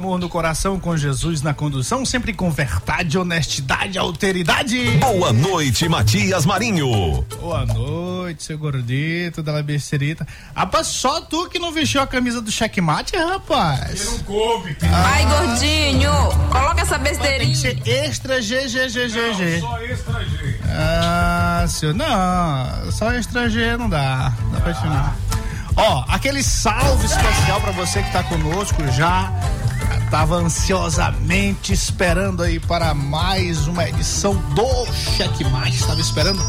Amor no coração, com Jesus na condução, sempre com verdade, honestidade, alteridade. Boa noite, Matias Marinho. Boa noite, seu gordito da besterita. Rapaz, só tu que não vestiu a camisa do checkmate, rapaz. Eu não coube. Ah. Ai, gordinho, coloca essa besteirinha. Tem que ser extra G, G, G, G, G. Só extra G. Ah, senhor, não, só extra G não dá. Não dá pra te não. Ó, aquele salve especial para você que tá conosco já. Tava ansiosamente esperando aí para mais uma edição do Cheque Mate. Estava esperando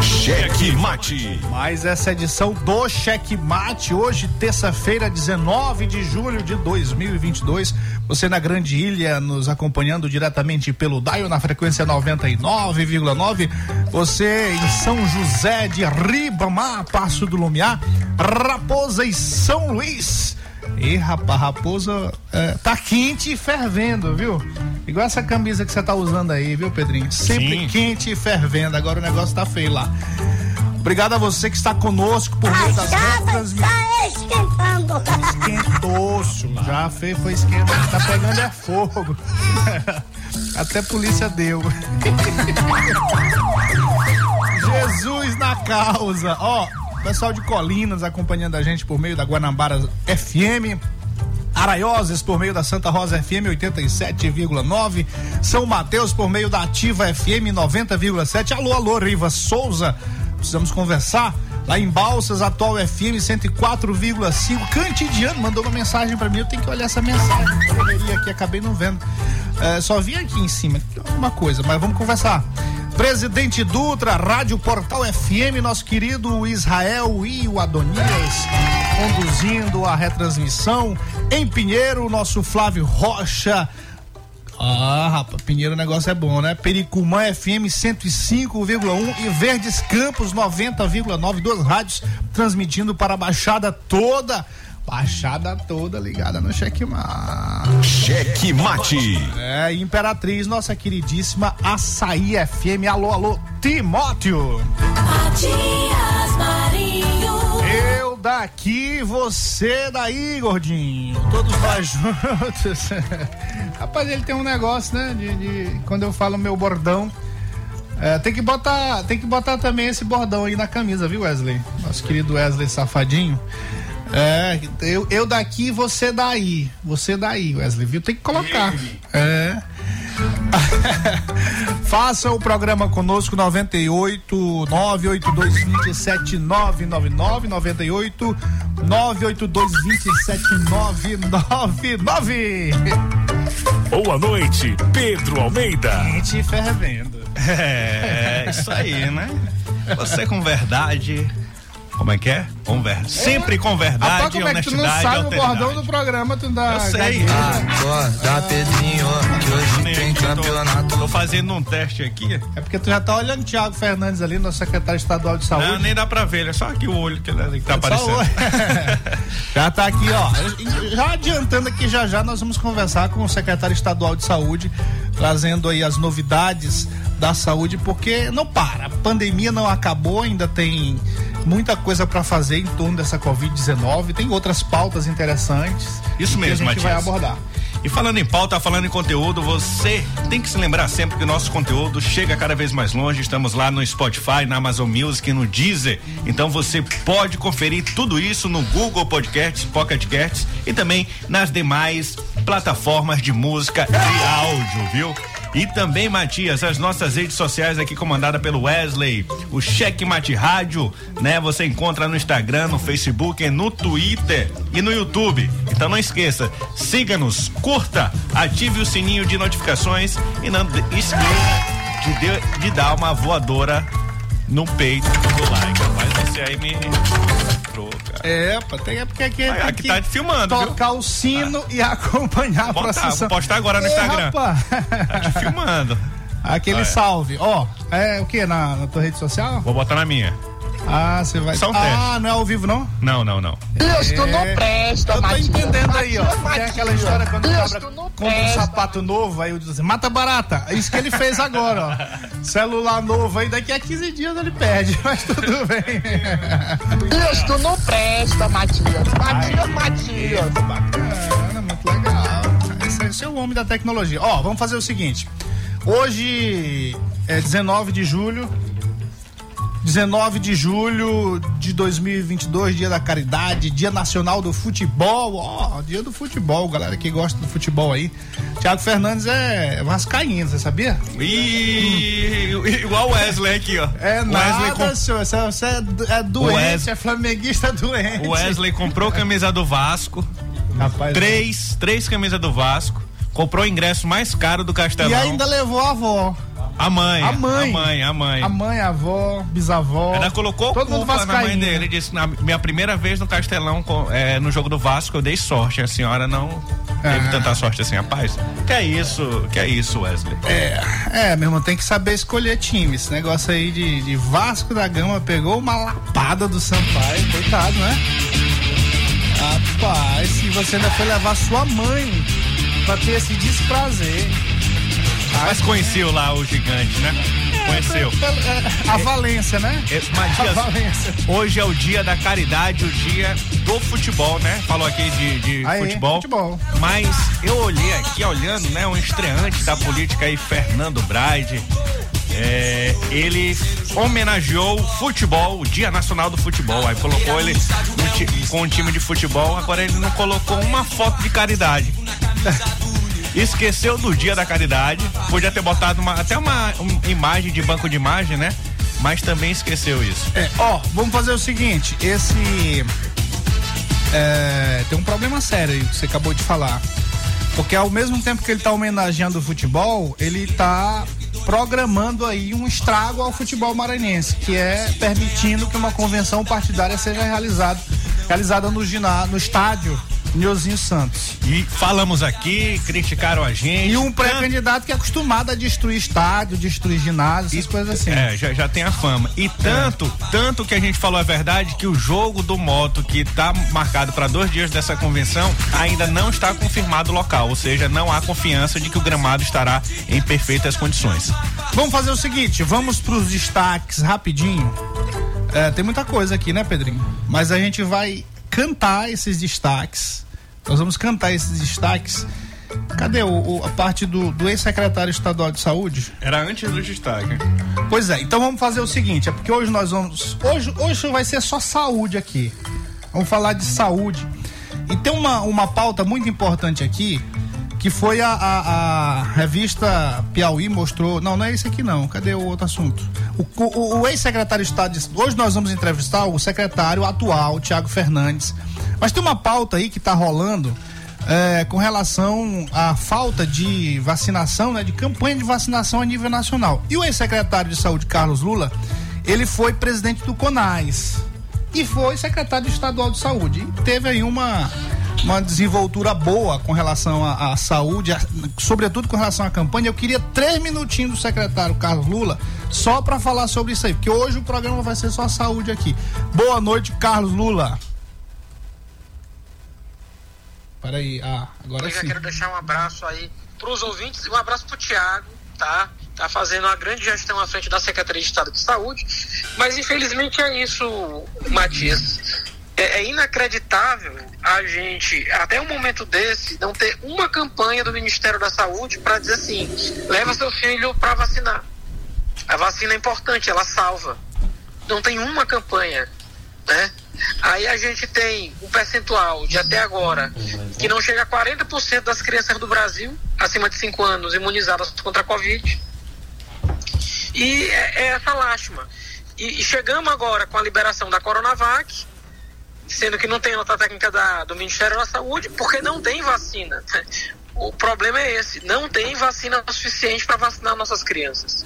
Cheque Mate. Mais essa edição do Cheque Mate, hoje, terça-feira, 19 de julho de 2022. Você na Grande Ilha, nos acompanhando diretamente pelo Daio na frequência 99,9. Você em São José de Ribamar, Passo do Lumiar, Raposa e São Luís. E rapaz, raposa é, tá quente e fervendo, viu? Igual essa camisa que você tá usando aí, viu, Pedrinho? Sempre Sim. quente e fervendo. Agora o negócio tá feio lá. Obrigado a você que está conosco por meio das redes. Tá esquentando. Esquentou, já fez, foi esquentando. Tá pegando é fogo. Até a polícia deu. Jesus na causa. Ó, pessoal de Colinas acompanhando a gente por meio da Guanabara FM. Araioses por meio da Santa Rosa FM 87,9, São Mateus por meio da Ativa FM 90,7. Alô, alô, Riva Souza, precisamos conversar. Lá em Balsas, atual FM 104,5. Cantidiano mandou uma mensagem para mim. Eu tenho que olhar essa mensagem. Correria aqui, acabei não vendo. É, só vi aqui em cima. Uma coisa, mas vamos conversar. Presidente Dutra, Rádio Portal FM, nosso querido Israel e o Adonias, conduzindo a retransmissão. Em Pinheiro, nosso Flávio Rocha. Ah, rapaz, Pinheiro o negócio é bom, né? Pericumã FM 105,1 e Verdes Campos 90,9, duas rádios transmitindo para a Baixada toda Baixada toda ligada no Checkmate. Checkmate. É, Imperatriz, nossa queridíssima Açaí FM. Alô, alô, Timóteo. Matias Marinho. Eu daqui, você daí, gordinho. Todos nós juntos. Rapaz, ele tem um negócio, né? De, de quando eu falo meu bordão. É, tem que botar, tem que botar também esse bordão aí na camisa, viu, Wesley? Nosso querido Wesley Safadinho. É, eu, eu daqui, você daí. Você daí, Wesley, viu? Tem que colocar. É. Faça o programa conosco 98 982 27 999 98 982 27 999. Boa noite, Pedro Almeida. Gente fervendo. É, isso aí, né? Você com verdade como é que é? Com ver... Sempre com verdade e honestidade. É tu não sabe o bordão do programa, tu dá. Eu sei. Acorda, Pedrinho, que hoje tem campeonato Tô fazendo um teste aqui. É porque tu já tá olhando o Thiago Fernandes ali, nosso secretário estadual de saúde. Não, nem dá pra ver, é só aqui o olho que, que tá aparecendo. já tá aqui, ó. Já adiantando aqui, já já nós vamos conversar com o secretário estadual de saúde, trazendo aí as novidades da saúde, porque não para. A pandemia não acabou, ainda tem muita coisa para fazer em torno dessa Covid-19. Tem outras pautas interessantes. Isso mesmo, que a gente Matias. vai abordar. E falando em pauta, falando em conteúdo, você tem que se lembrar sempre que o nosso conteúdo chega cada vez mais longe. Estamos lá no Spotify, na Amazon Music, no Deezer. Então você pode conferir tudo isso no Google Podcasts, Pocket Casts e também nas demais plataformas de música e áudio, viu? E também, Matias, as nossas redes sociais aqui comandada pelo Wesley, o Cheque Mate Rádio, né? Você encontra no Instagram, no Facebook, no Twitter e no YouTube. Então não esqueça, siga-nos, curta, ative o sininho de notificações e não esqueça de, de, de dar uma voadora no peito do like. Rapaz, você aí me é, pá, tem, é porque aqui, aqui, aqui tá filmando. Tocar viu? o sino ah. e acompanhar a procissão. Vou postar agora no Ei, Instagram. Rapaz. Tá te filmando. Aquele ah, é. salve. Ó, oh, é o que? Na, na tua rede social? Vou botar na minha. Ah, você vai. Só um ah, teste. não é ao vivo, não? Não, não, não. Isso, tu não presta, Eu tô Matias. entendendo aí, ó. Matias, Tem aquela história quando o cabra compra um presta. sapato novo, aí eu digo assim, mata barata. É isso que ele fez agora, ó. Celular novo aí, daqui a 15 dias ele perde, mas tudo bem. Isso, tu não presta, Matias. Matias, Matias. Bacana, muito legal. Esse, esse é o homem da tecnologia. Ó, vamos fazer o seguinte. Hoje é 19 de julho. 19 de julho de 2022, dia da caridade, dia nacional do futebol, ó, dia do futebol, galera que gosta do futebol aí. Thiago Fernandes é vascaíno, você sabia? Ih, igual o Wesley aqui, ó. É O nada, com- senhor, você, você é, é doente, Wes- é flamenguista doente. O Wesley comprou camisa do Vasco, Rapaz, três, três camisas do Vasco, comprou o ingresso mais caro do Castelão. E ainda levou a avó. A mãe. A mãe. A mãe, a mãe. A mãe, a avó, bisavó. Ela colocou Todo mundo na mãe dele. Ele disse, na minha primeira vez no Castelão, é, no jogo do Vasco, eu dei sorte. A senhora não teve Ah. tanta sorte assim, rapaz. Que é isso, que é isso, Wesley? É, meu irmão, tem que saber escolher time. Esse negócio aí de, de Vasco da Gama pegou uma lapada do Sampaio, coitado, né? Rapaz, e você ainda foi levar sua mãe pra ter esse desprazer. Mas conheceu lá o gigante, né? Conheceu. É, A Valência, né? É, A Matias, Valência. hoje é o dia da caridade, o dia do futebol, né? Falou aqui de, de Aí, futebol. futebol. Mas eu olhei aqui, olhando, né? Um estreante da política aí, Fernando Braide. É, ele homenageou o futebol, o Dia Nacional do Futebol. Aí colocou ele com um time de futebol, agora ele não colocou uma foto de caridade. Esqueceu do dia da caridade. Podia ter botado uma- até uma, uma imagem de banco de imagem, né? Mas também esqueceu isso. É, ó, vamos fazer o seguinte, esse é, tem um problema sério aí que você acabou de falar. Porque ao mesmo tempo que ele tá homenageando o futebol, ele tá programando aí um estrago ao futebol maranhense, que é permitindo que uma convenção partidária seja realizada, realizada no, no estádio Nilzinho Santos. E falamos aqui, criticaram a gente. E um pré-candidato que é acostumado a destruir estádio, destruir ginásio, essas coisas assim. É, já, já tem a fama. E tanto, tanto que a gente falou a verdade que o jogo do moto que tá marcado para dois dias dessa convenção ainda não está confirmado o local, ou seja, não há confiança de que o gramado estará em perfeitas condições. Vamos fazer o seguinte, vamos pros destaques rapidinho. É, tem muita coisa aqui, né, Pedrinho? Mas a gente vai cantar esses destaques. Nós vamos cantar esses destaques. Cadê o, o- a parte do, do ex-secretário estadual de saúde? Era antes do destaque. Pois é, então vamos fazer o seguinte, é porque hoje nós vamos. Hoje, hoje vai ser só saúde aqui. Vamos falar de saúde. E tem uma, uma pauta muito importante aqui, que foi a, a, a revista Piauí mostrou. Não, não é esse aqui não. Cadê o outro assunto? O, o- o ex-secretário de Estado. de- Hoje nós vamos entrevistar o secretário atual, Tiago Fernandes. Mas tem uma pauta aí que está rolando é, com relação à falta de vacinação, né, de campanha de vacinação a nível nacional. E o ex-secretário de Saúde, Carlos Lula, ele foi presidente do CONAS e foi secretário estadual de saúde. E teve aí uma, uma desenvoltura boa com relação à, à saúde, a, sobretudo com relação à campanha. Eu queria três minutinhos do secretário Carlos Lula só para falar sobre isso aí, porque hoje o programa vai ser só saúde aqui. Boa noite, Carlos Lula. Peraí, ah, agora Eu já sim. quero deixar um abraço aí para os ouvintes e um abraço para o Tiago, tá? Tá fazendo uma grande gestão à frente da Secretaria de Estado de Saúde, mas infelizmente é isso, Matias. É, é inacreditável a gente, até um momento desse, não ter uma campanha do Ministério da Saúde para dizer assim: leva seu filho para vacinar. A vacina é importante, ela salva. Não tem uma campanha, né? Aí a gente tem um percentual de até agora que não chega a 40% das crianças do Brasil acima de 5 anos imunizadas contra a Covid. E é, é essa lástima. E, e chegamos agora com a liberação da Coronavac, sendo que não tem nota técnica da, do Ministério da Saúde, porque não tem vacina. O problema é esse, não tem vacina suficiente para vacinar nossas crianças.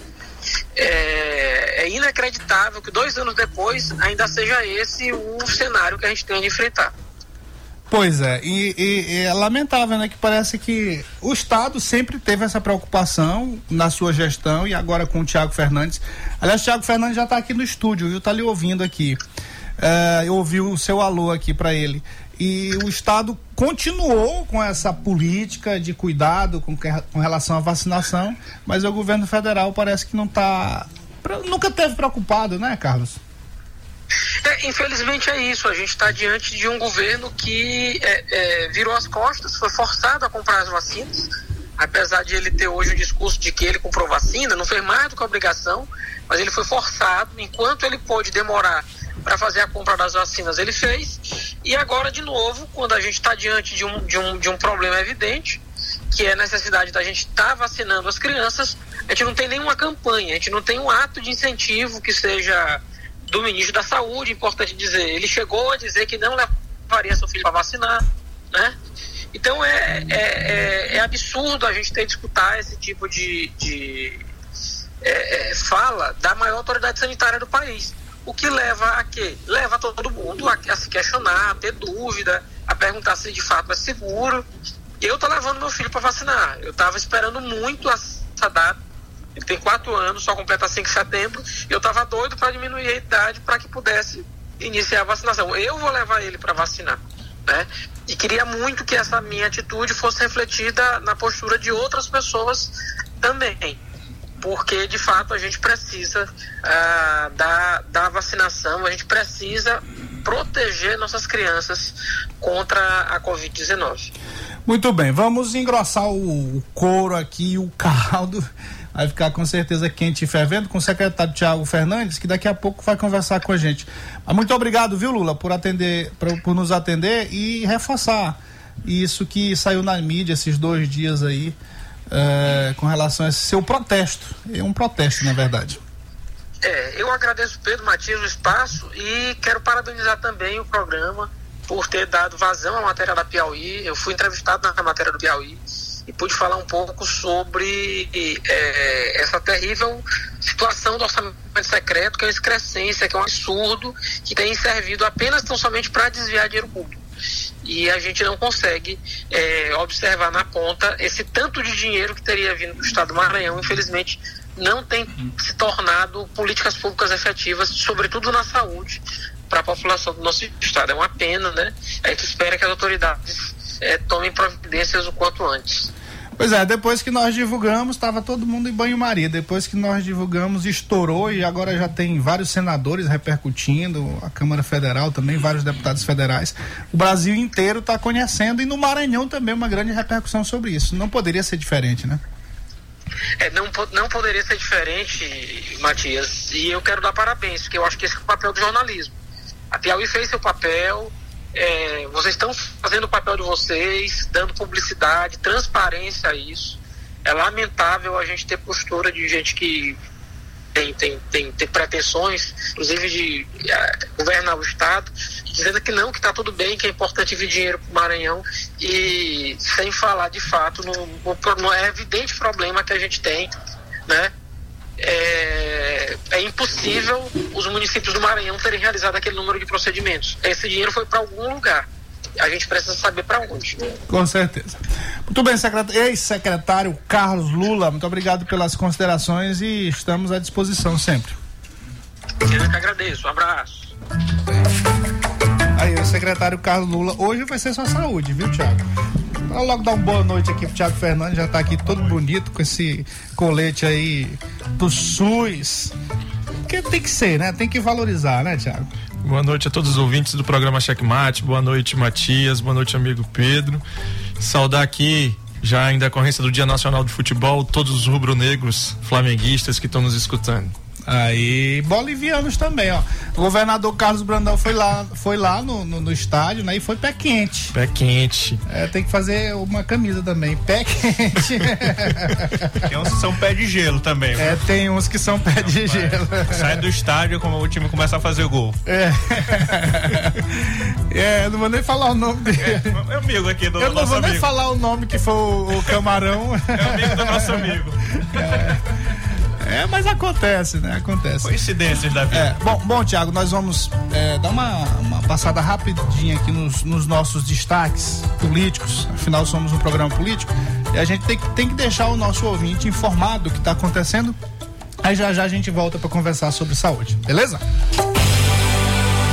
É, é inacreditável que dois anos depois ainda seja esse o cenário que a gente tem de enfrentar. Pois é, e, e- é lamentável, né? Que parece que o Estado sempre teve essa preocupação na sua gestão e agora com o Tiago Fernandes. Aliás, o Tiago Fernandes já está aqui no estúdio, viu? Tá lhe ouvindo aqui. É, eu ouvi o seu alô aqui para ele. E o Estado continuou com essa política de cuidado com, que- com relação à vacinação, mas o governo federal parece que não está. Nunca teve preocupado, né, Carlos? É, infelizmente é isso. A gente está diante de um governo que é, é, virou as costas, foi forçado a comprar as vacinas, apesar de ele ter hoje o discurso de que ele comprou vacina, não fez mais do que obrigação, mas ele foi forçado. Enquanto ele pôde demorar para fazer a compra das vacinas, ele fez. E agora, de novo, quando a gente está diante de um, de, um, de um problema evidente, que é a necessidade da gente estar vacinando as crianças, a gente não tem nenhuma campanha, a gente não tem um ato de incentivo que seja do ministro da Saúde, importante dizer. Ele chegou a dizer que não levaria seu filho para vacinar, né? Então é, é, é, é absurdo a gente ter que escutar esse tipo de, de é, é, fala da maior autoridade sanitária do país. O que leva a quê? Leva todo mundo a, a se questionar, a ter dúvida, a perguntar se de fato é seguro. Eu tô levando meu filho para vacinar. Eu estava esperando muito essa data. Ele tem quatro anos, só completa 5 de setembro. Eu estava doido para diminuir a idade para que pudesse iniciar a vacinação. Eu vou levar ele para vacinar. Né? E queria muito que essa minha atitude fosse refletida na postura de outras pessoas também. Porque, de fato, a gente precisa ah, da, da vacinação, a gente precisa proteger nossas crianças contra a Covid-19. Muito bem, vamos engrossar o, couro aqui, o caldo. Vai ficar com certeza quente e fervendo com o secretário Tiago Fernandes, que daqui a pouco vai conversar com a gente. Mas muito obrigado, viu, Lula, por atender, por, por nos atender e reforçar isso que saiu na mídia esses dois dias aí, eh, com relação a esse seu protesto. É um protesto, na verdade. É, eu agradeço Pedro Matias o espaço e quero parabenizar também o programa por ter dado vazão à matéria da Piauí. Eu fui entrevistado na matéria do Piauí e pude falar um pouco sobre é, essa terrível situação do orçamento secreto, que é uma excrescência, que é um absurdo, que tem servido apenas tão somente para desviar dinheiro público. E a gente não consegue é, observar na ponta esse tanto de dinheiro que teria vindo do Estado do Maranhão, infelizmente não tem se tornado políticas públicas efetivas, sobretudo na saúde, para a população do nosso estado. É uma pena, né? A gente espera que as autoridades eh, tomem providências o quanto antes. Pois é, depois que nós divulgamos, estava todo mundo em banho-maria. Depois que nós divulgamos, estourou e agora já tem vários senadores repercutindo, a Câmara Federal também, vários deputados federais. O Brasil inteiro está conhecendo e no Maranhão também uma grande repercussão sobre isso. Não poderia ser diferente, né? É, não, não poderia ser diferente, Matias. E eu quero dar parabéns, porque eu acho que esse é o papel do jornalismo. A Piauí fez seu papel, é, vocês estão fazendo o papel de vocês, dando publicidade, transparência a isso. É lamentável a gente ter postura de gente que tem, tem, tem, tem pretensões, inclusive de eh, governar o Estado, dizendo que não, que está tudo bem, que é importante vir dinheiro para o Maranhão, e sem falar de fato no, no, no evidente problema que a gente tem, né? É, é impossível os municípios do Maranhão terem realizado aquele número de procedimentos. Esse dinheiro foi para algum lugar. a gente precisa saber para onde. Com certeza. Muito bem, ex-secretário Carlos Lula, muito obrigado pelas considerações e estamos à disposição sempre. Eu que agradeço, um abraço. Aí, o secretário Carlos Lula, hoje vai ser sua saúde, viu, Tiago? Vou logo dar uma boa noite aqui pro Tiago Fernandes, já tá aqui todo bonito com esse colete aí do SUS. Que tem que ser, né? Tem que valorizar, né, Tiago? Boa noite a todos os ouvintes do programa Checkmate. Boa noite, Matias. Boa noite, amigo Pedro. Saudar aqui, já em decorrência do Dia Nacional de Futebol, todos os rubro-negros flamenguistas que estão nos escutando. Aí, bolivianos também, ó. O governador Carlos Brandão foi lá, foi lá no, no, no, estádio, né? E foi pé quente. Pé quente. É, tem que fazer uma camisa também, pé quente. tem uns que são pé de gelo também. É, tem uns que são pé de gelo. Sai do estádio como o time começa a fazer o gol. É. é, não vou nem falar o nome dele. É, é amigo aqui do Eu não vou amigo. nem falar o nome que foi o, o camarão. É amigo do nosso amigo. É. É, mas acontece, né? Acontece. Coincidências da vida. É, bom, bom, Tiago, nós vamos é, dar uma, uma passada rapidinha aqui nos, nos, nossos destaques políticos. Afinal, somos um programa político. E a gente tem, tem que deixar o nosso ouvinte informado do que está acontecendo. Aí já já a gente volta para conversar sobre saúde, beleza?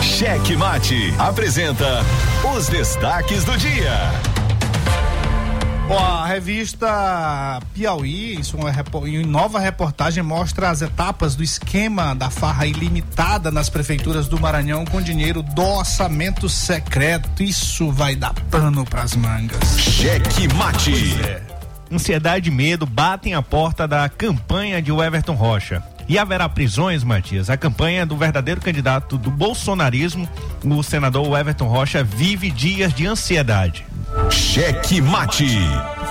Cheque Mate apresenta os destaques do dia. Bom, a revista Piauí, isso é em nova reportagem, mostra as etapas do esquema da farra ilimitada nas prefeituras do Maranhão com dinheiro do orçamento secreto. Isso vai dar pano pras mangas. Cheque mate. É. Ansiedade e medo batem a porta da campanha de Everton Rocha. E haverá prisões, Matias? A campanha do verdadeiro candidato do bolsonarismo, o senador Everton Rocha, vive dias de ansiedade. Cheque mate.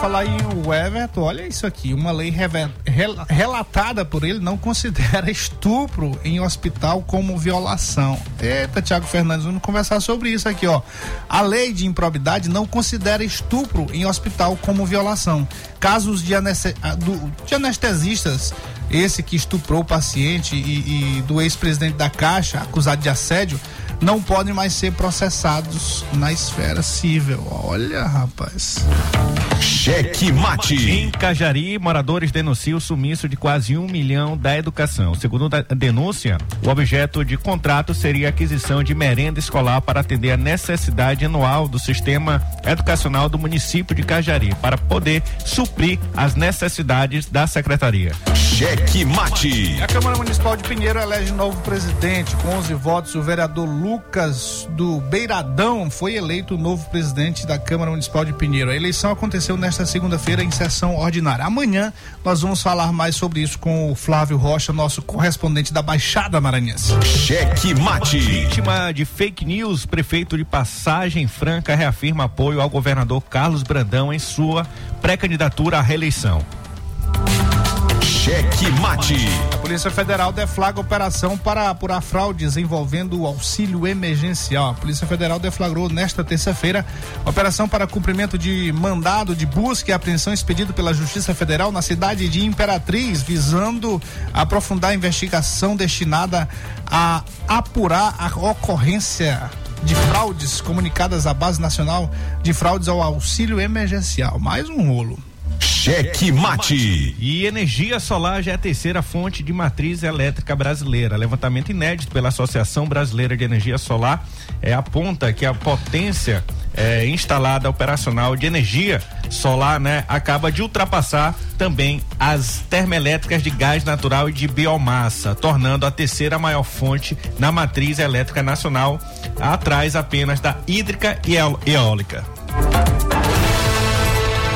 Falar em o Everton, olha isso aqui. Uma lei rel relatada por ele não considera estupro em hospital como violação. Eita, Tiago Fernandes, vamos conversar sobre isso aqui, ó. A lei de improbidade não considera estupro em hospital como violação. Casos de, de anestesistas, esse que estuprou o paciente e, e do ex-presidente da Caixa, acusado de assédio, não podem mais ser processados na esfera civil. Olha, rapaz. Cheque mate. Em Cajari, moradores denunciam o sumiço de quase um milhão da educação. Segundo a denúncia, o objeto de contrato seria a aquisição de merenda escolar para atender a necessidade anual do sistema educacional do município de Cajari, para poder suprir as necessidades da secretaria. Cheque mate. A Câmara Municipal de Pinheiro elege novo presidente. Com 11 votos, o vereador Lucas do Beiradão foi eleito novo presidente da Câmara Municipal de Pinheiro. A eleição aconteceu nesta segunda-feira em sessão ordinária. Amanhã nós vamos falar mais sobre isso com o Flávio Rocha, nosso correspondente da Baixada Maranhense. Cheque mate. Vítima de fake news, prefeito de Passagem Franca reafirma apoio ao governador Carlos Brandão em sua pré-candidatura à reeleição. Cheque mate. A Polícia Federal deflagra operação para apurar fraudes envolvendo o auxílio emergencial. A Polícia Federal deflagrou nesta terça-feira operação para cumprimento de mandado de busca e apreensão expedido pela Justiça Federal na cidade de Imperatriz, visando aprofundar a investigação destinada a apurar a ocorrência de fraudes comunicadas à Base Nacional de Fraudes ao Auxílio Emergencial. Mais um rolo. Cheque mate. E energia solar já é a terceira fonte de matriz elétrica brasileira. Levantamento inédito pela Associação Brasileira de Energia Solar é, aponta que a potência é, instalada operacional de energia solar, né, acaba de ultrapassar também as termoelétricas de gás natural e de biomassa, tornando a terceira maior fonte na matriz elétrica nacional, atrás apenas da hídrica e eólica.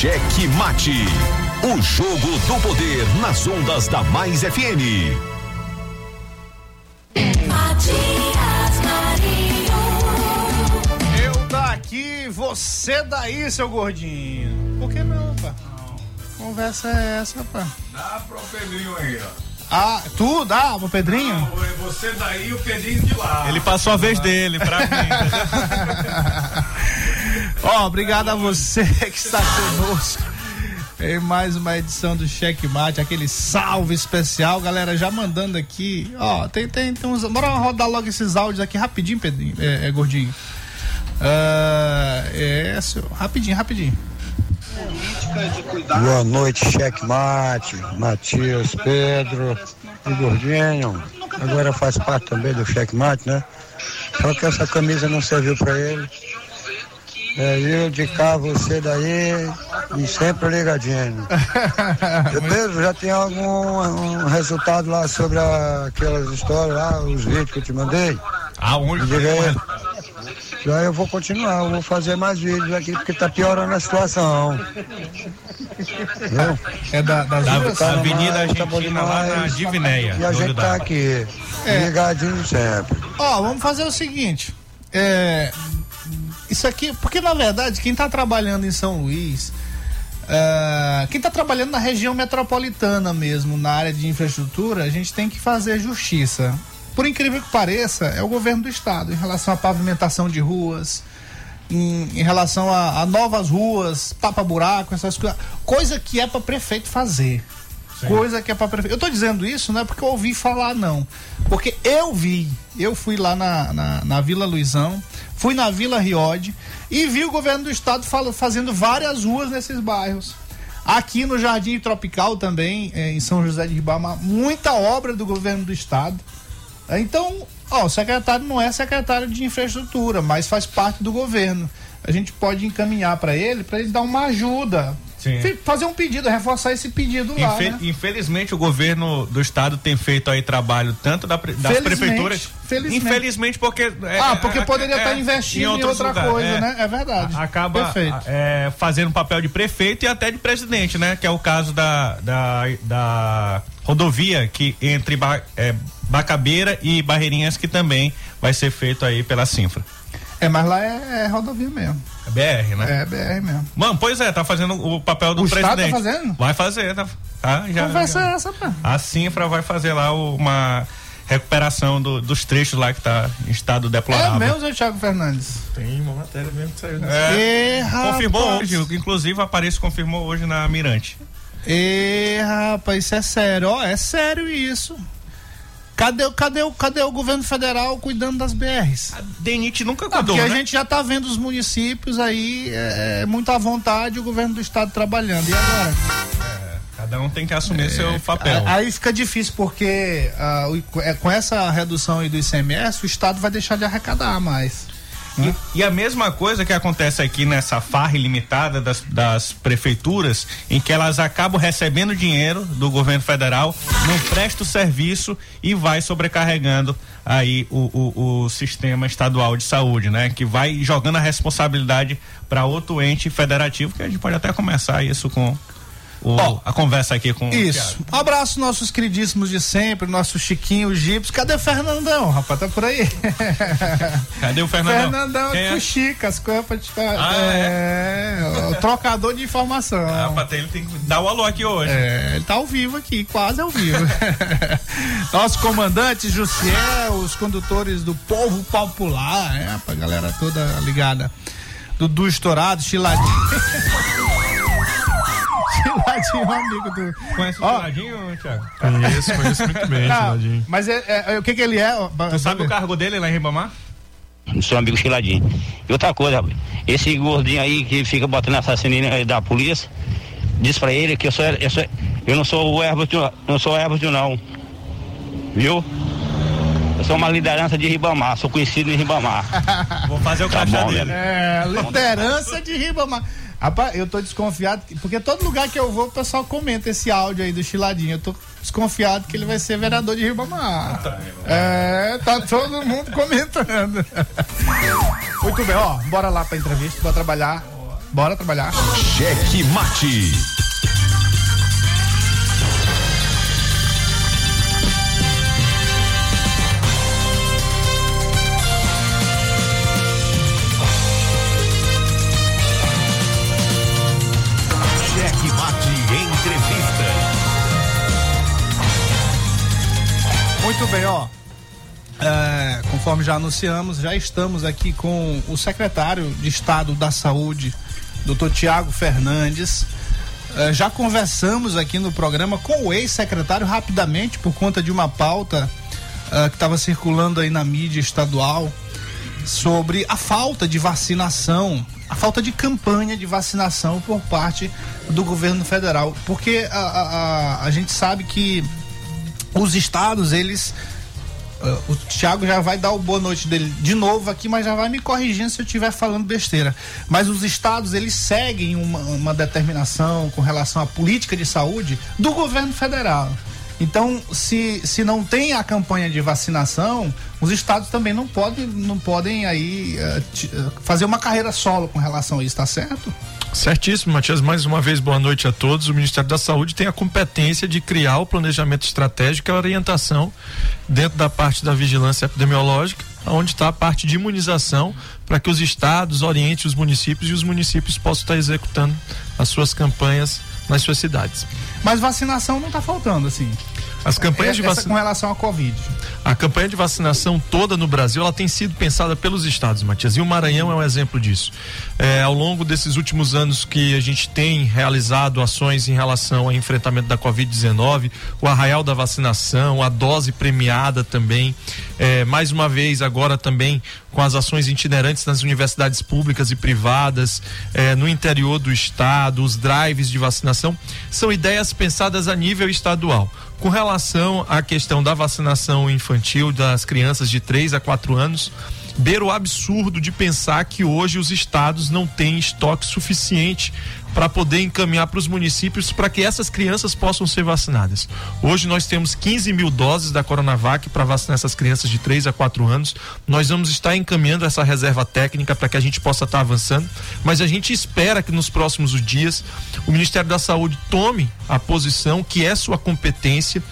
Cheque Mate. O jogo do poder nas ondas da Mais FM. Matias Marinho. Eu daqui, você daí, seu gordinho. Por que não, pá? Conversa é essa, pá? Dá pro Pedrinho aí, ó. Ah, tu dá pro Pedrinho? Você daí e o Pedrinho de lá. Ele passou a vez dele pra mim. Ó, obrigado a você que está conosco em mais uma edição do Cheque Mate, aquele salve especial, galera, já mandando aqui, ó, tem, tem, tem uns, bora rodar logo esses áudios aqui rapidinho, Pedrinho, é, é gordinho. Ah, é, seu, rapidinho, rapidinho. Boa noite, checkmate, Matias, Pedro e Gordinho. Agora faz parte também do checkmate, né? Só que essa camisa não serviu pra ele. É eu de cá, você daí e sempre ligadinho. Pedro, já tem algum um resultado lá sobre a- aquelas histórias lá, os vídeos que eu te mandei? Diga aí. Já eu vou continuar, eu vou fazer mais vídeos aqui porque tá piorando a situação. Viu? É da, Da, da Avenida Tá bom Argentina, lá na. Divinéia. E a gente tá aqui, É. ligadinho sempre. Ó, vamos fazer o seguinte. É, isso aqui, porque na verdade quem tá trabalhando em São Luís, é, quem tá trabalhando na região metropolitana mesmo, na área de infraestrutura, a gente tem que fazer justiça. Por incrível que pareça, é o governo do estado em relação à pavimentação de ruas, em, em relação a, a novas ruas, tapa-buraco, essas coisas. Coisa que é para prefeito fazer. Coisa que é para prefeito. Eu tô dizendo isso não é porque eu ouvi falar, não. Porque eu vi, eu fui lá na, na, na Vila Luizão, fui na Vila Riode e vi o governo do estado fala- fazendo várias ruas nesses bairros. Aqui no Jardim Tropical também, eh, em São José de Ribamar, muita obra do governo do estado. Então, ó, o secretário não é secretário de infraestrutura, mas faz parte do governo. A gente pode encaminhar para ele, para ele dar uma ajuda. Sim. Fazer um pedido, reforçar esse pedido lá. Né? Infelizmente, o governo do estado tem feito aí trabalho tanto da das Felizmente, prefeituras. felizmente. Infelizmente, porque. é, Ah, porque é, poderia é, estar investindo em, outros outra lugares, coisa, é. né? É verdade. Acaba Perfeito. é, fazendo papel de prefeito e até de presidente, né? Que é o caso da, da, da rodovia que entre é, Bacabeira e Barreirinhas, que também vai ser feito aí pela Sinfra. É, mas lá é, é rodovia mesmo. É BR, né? É BR mesmo. Mano, pois é, tá fazendo o papel do O Estado tá presidente. fazendo? Vai fazer, tá? tá já, Conversa já. é essa, pô. A Sinfra vai fazer lá uma recuperação do- dos trechos lá que tá em estado É deplorável. mesmo, seu Thiago Fernandes. Tem uma matéria mesmo que saiu nesse É, Ê, confirmou rapaz. hoje, inclusive a Paris confirmou hoje na Mirante. Ê, rapaz, isso é sério. Ó, é sério isso. Cadê, o- cadê, cadê o governo federal cuidando das BRs? A DENIT nunca cuidou, porque né? a gente já tá vendo os municípios aí, é, é, muito à vontade, o governo do estado trabalhando. E agora? Cada um tem que assumir seu papel. Aí fica difícil porque ah, é, com essa redução aí do ICMS, o estado vai deixar de arrecadar mais. E, e a mesma coisa que acontece aqui nessa farra ilimitada das, das prefeituras, em que elas acabam recebendo dinheiro do governo federal, não presta o serviço e vai sobrecarregando aí o, o, o sistema estadual de saúde, né? Que vai jogando a responsabilidade para outro ente federativo, que a gente pode até começar isso com o- a conversa aqui com o Isso. Um abraço nossos queridíssimos de sempre, nosso Chiquinho Gips. Cadê o Fernandão, rapaz? Tá por aí. Cadê o Fernandão? Fernandão Quem é? Fuxica, as coisas pra te Ah, é, o trocador de informação. Ah, ter- ele tem que dar o alô aqui hoje. É, ele tá ao vivo aqui, quase ao vivo. Nosso comandante Jussiel, os condutores do Povo Popular, é, pra galera toda ligada. Dudu Estourado, Chiladinho. Chiladinho, amigo do. Conhece o Ó, Chiladinho, Thiago? Conheço, conheço muito bem, Não, Chiladinho. mas é, é- é- o que que ele é? ó, Tu sabe o cargo dele lá em Ribamar? Seu amigo Chiladinho. E outra coisa, rapaz, esse gordinho aí que fica botando assassino aí da polícia, diz pra ele que eu sou, eu, sou, eu não sou o árbitro, não sou árbitro não. Viu? Eu sou uma liderança de Ribamar, sou conhecido em Ribamar. Vou fazer o Tá crachá bom, dele. velho. É, liderança de Ribamar. Rapaz, eu tô desconfiado, que- porque todo lugar que eu vou, o pessoal comenta esse áudio aí do Chiladinho. Eu tô desconfiado que ele vai ser vereador de Ribamar. É, tá todo mundo comentando. Muito bem, ó, bora lá pra entrevista, bora trabalhar. Bora trabalhar. Cheque Mate. Bem, ó. É, conforme já anunciamos, já estamos aqui com o secretário de Estado da Saúde, Dr. Tiago Fernandes. É, já conversamos aqui no programa com o ex-secretário rapidamente por conta de uma pauta é, que estava circulando aí na mídia estadual sobre a falta de vacinação, a falta de campanha de vacinação por parte do governo federal, porque a, a, a- a gente sabe que os estados, eles. ah, o Thiago já vai dar o boa noite dele de novo aqui, mas já vai me corrigindo se eu estiver falando besteira. Mas os estados, eles seguem uma, uma determinação com relação à política de saúde do governo federal. Então, se, se não tem a campanha de vacinação, os estados também não podem, não podem aí ah, ti- ah, fazer uma carreira solo com relação a isso, tá certo? Certíssimo, Matias. Mais uma vez, boa noite a todos. O Ministério da Saúde tem a competência de criar o planejamento estratégico e a orientação dentro da parte da vigilância epidemiológica, onde está a parte de imunização, para que os estados orientem os municípios e os municípios possam estar executando as suas campanhas nas suas cidades. Mas vacinação não tá faltando, assim. As campanhas de vacinação. com relação à Covid. A campanha de vacinação toda no Brasil, ela tem sido pensada pelos estados, Matias, e o Maranhão é um exemplo disso. É, ao longo desses últimos anos que a gente tem realizado ações em relação ao enfrentamento da Covid-19, o arraial da vacinação, a dose premiada também, é, mais uma vez agora também com as ações itinerantes nas universidades públicas e privadas, é, no interior do estado, os drives de vacinação, são ideias pensadas a nível estadual. Com relação à questão da vacinação infantil das crianças de 3 a 4 anos, beira o absurdo de pensar que hoje os estados não têm estoque suficiente para poder encaminhar para os municípios para que essas crianças possam ser vacinadas. Hoje nós temos 15 mil doses da Coronavac para vacinar essas crianças de 3 a 4 anos. Nós vamos estar encaminhando essa reserva técnica para que a gente possa estar avançando, mas a gente espera que nos próximos dias o Ministério da Saúde tome a posição que é sua competência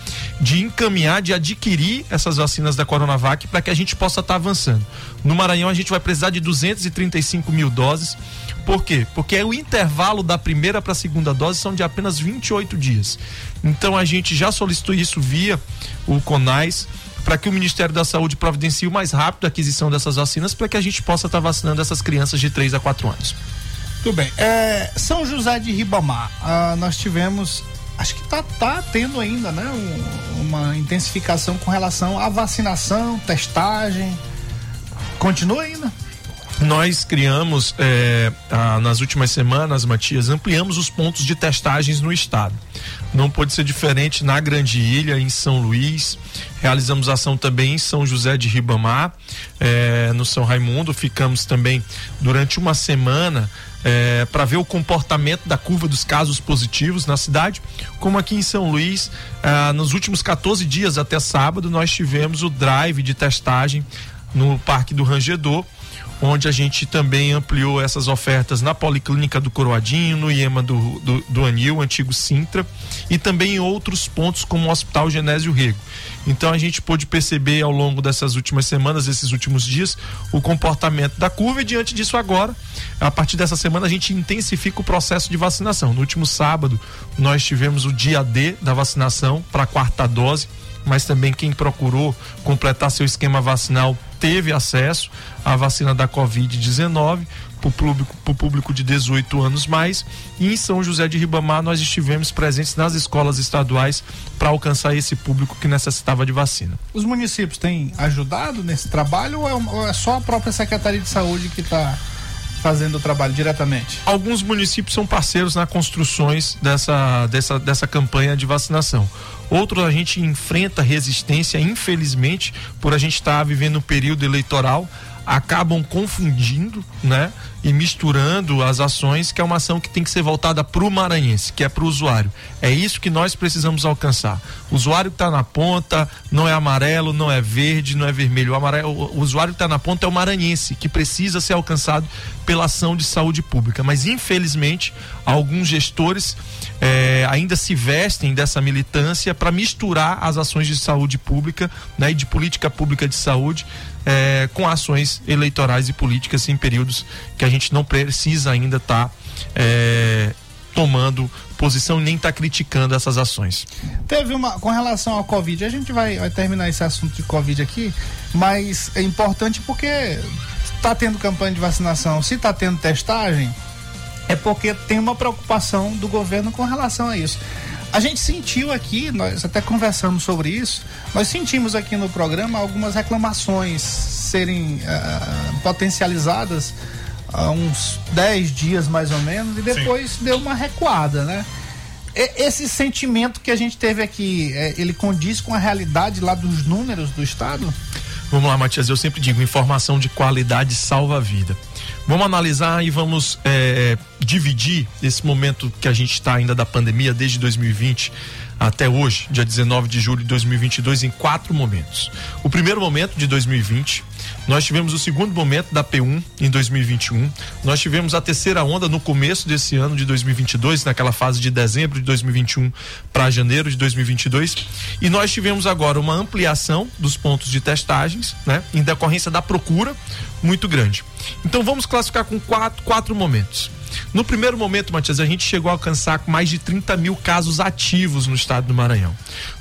de encaminhar, de adquirir essas vacinas da Coronavac para que a gente possa estar avançando. No Maranhão a gente vai precisar de 235 mil doses. Por quê? Porque o intervalo da primeira para a segunda dose são de apenas 28 dias. Então a gente já solicitou isso via o CONAS para que o Ministério da Saúde providencie o mais rápido a aquisição dessas vacinas para que a gente possa estar vacinando essas crianças de 3 a 4 anos. Tudo bem. É, São José de Ribamar, ah, nós tivemos, acho que tá, tá tendo ainda, né? um- uma intensificação com relação à vacinação, testagem. Continua ainda. Nós criamos, eh, ah, nas últimas semanas, Matias, ampliamos os pontos de testagens no estado. Não pode ser diferente na Grande Ilha, em São Luís. Realizamos ação também em São José de Ribamar, eh, no São Raimundo. Ficamos também durante uma semana para ver o comportamento da curva dos casos positivos na cidade. Como aqui em São Luís, ah, nos últimos 14 dias até sábado, nós tivemos o drive de testagem no Parque do Rangedor, onde a gente também ampliou essas ofertas na Policlínica do Coroadinho, no IEMA do, do, do Anil, antigo Sintra, e também em outros pontos como o Hospital Genésio Rego. Então a gente pôde perceber ao longo dessas últimas semanas, esses últimos dias, o comportamento da curva e diante disso agora, a partir dessa semana a gente intensifica o processo de vacinação. No último sábado, nós tivemos o dia D da vacinação para a quarta dose mas também quem procurou completar seu esquema vacinal teve acesso à vacina da Covid-19 para o público, público de 18 anos mais. E em São José de Ribamar nós estivemos presentes nas escolas estaduais para alcançar esse público que necessitava de vacina. Os municípios têm ajudado nesse trabalho ou é, ou é só a própria Secretaria de Saúde que está fazendo o trabalho diretamente? Alguns municípios são parceiros nas construções dessa, dessa, dessa campanha de vacinação. Outros a gente enfrenta resistência, infelizmente, por a gente estar tá vivendo um período eleitoral acabam confundindo, né? E misturando as ações, que é uma ação que tem que ser voltada para o maranhense, que é para o usuário. É isso que nós precisamos alcançar. O usuário que está na ponta não é amarelo, não é verde, não é vermelho. O, amarelo, o usuário que está na ponta é o maranhense, que precisa ser alcançado pela ação de saúde pública. Mas, infelizmente, alguns gestores eh, ainda se vestem dessa militância para misturar as ações de saúde pública né, e de política pública de saúde é, com ações eleitorais e políticas em períodos que a gente não precisa ainda estar tá, é, tomando posição nem estar tá criticando essas ações. Teve uma com relação ao Covid, a gente vai, vai terminar esse assunto de Covid aqui, mas é importante porque está tendo campanha de vacinação, se está tendo testagem, é porque tem uma preocupação do governo com relação a isso. A gente sentiu aqui, nós até conversamos sobre isso, nós sentimos aqui no programa algumas reclamações serem uh, potencializadas há uns 10 dias mais ou menos, e depois Sim. deu uma recuada, né? esse sentimento que a gente teve aqui, é, ele condiz com a realidade lá dos números do Estado? Vamos lá, Matias, eu sempre digo, informação de qualidade salva a vida. Vamos analisar e vamos é, dividir esse momento que a gente está ainda da pandemia, desde 2020 até hoje, dia 19 de julho de 2022, em quatro momentos. O primeiro momento de 2020, nós tivemos o segundo momento da P1 em 2021. Nós tivemos a terceira onda no começo desse ano de 2022, naquela fase de dezembro de 2021 para janeiro de 2022. E nós tivemos agora uma ampliação dos pontos de testagens, né, em decorrência da procura muito grande. Então vamos classificar com quatro, quatro momentos. No primeiro momento, Matias, a gente chegou a alcançar mais de 30 mil casos ativos no estado do Maranhão.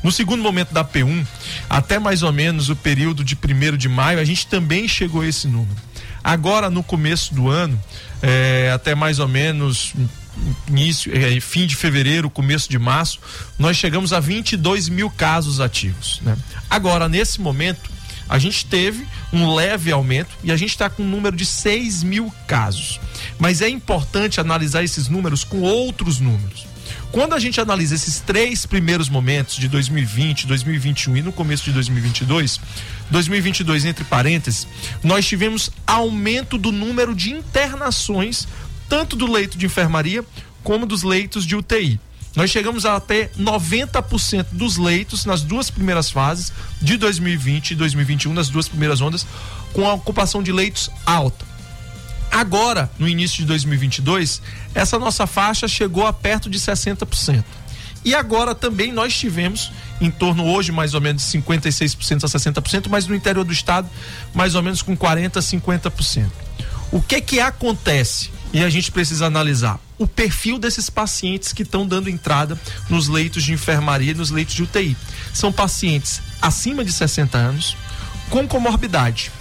No segundo momento da P1, até mais ou menos o período de 1 de maio, a gente também chegou a esse número. Agora, no começo do ano, é, até mais ou menos início, é, fim de fevereiro, começo de março, nós chegamos a 22 mil casos ativos. Né? Agora, nesse momento, a gente teve um leve aumento e a gente está com um número de 6 mil casos. Mas é importante analisar esses números com outros números. Quando a gente analisa esses três primeiros momentos de 2020, 2021 e no começo de 2022, 2022 entre parênteses, nós tivemos aumento do número de internações, tanto do leito de enfermaria como dos leitos de UTI. Nós chegamos a até 90% dos leitos nas duas primeiras fases de 2020 e 2021, nas duas primeiras ondas, com a ocupação de leitos alta. Agora, no início de 2022, essa nossa faixa chegou a perto de 60%. E agora também nós tivemos em torno hoje mais ou menos de 56% a 60%, mas no interior do estado mais ou menos com 40 a 50%. O que que acontece? E a gente precisa analisar o perfil desses pacientes que estão dando entrada nos leitos de enfermaria e nos leitos de UTI. São pacientes acima de 60 anos, com comorbidade.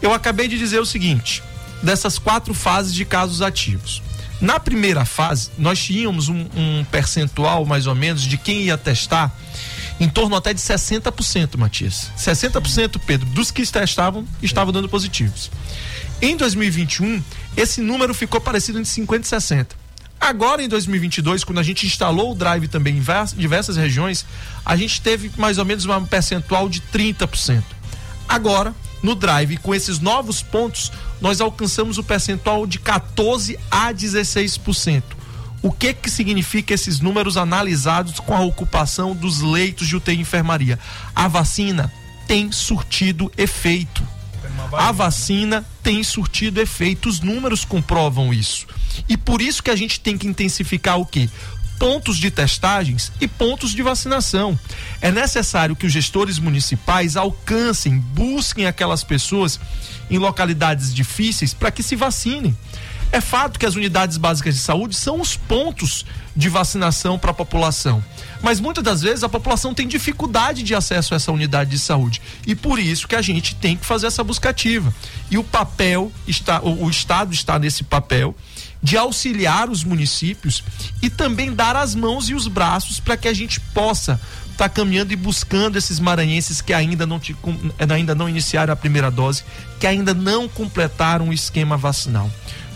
Eu acabei de dizer o seguinte: dessas quatro fases de casos ativos. Na primeira fase, nós tínhamos um, um percentual, mais ou menos, de quem ia testar em torno até de 60%, Matias. 60%, Pedro, dos que testavam estavam dando positivos. Em 2021, esse número ficou parecido entre 50 e 60. Agora em 2022, quando a gente instalou o Drive também em diversas regiões, a gente teve mais ou menos um percentual de 30%. Agora, no Drive, com esses novos pontos, nós alcançamos o percentual de 14 a 16%. O que que significa esses números analisados com a ocupação dos leitos de UTI e enfermaria? A vacina tem surtido efeito A vacina tem surtido efeito, os números comprovam isso. E por isso que a gente tem que intensificar o quê? Pontos de testagens e pontos de vacinação. É necessário que os gestores municipais alcancem, busquem aquelas pessoas em localidades difíceis para que se vacinem. É fato que as unidades básicas de saúde são os pontos de vacinação para a população. Mas muitas das vezes a população tem dificuldade de acesso a essa unidade de saúde. E por isso que a gente tem que fazer essa buscativa. E o papel está, o, o Estado está nesse papel de auxiliar os municípios e também dar as mãos e os braços para que a gente possa estar tá caminhando e buscando esses maranhenses que ainda não, te, ainda não iniciaram a primeira dose, que ainda não completaram o esquema vacinal.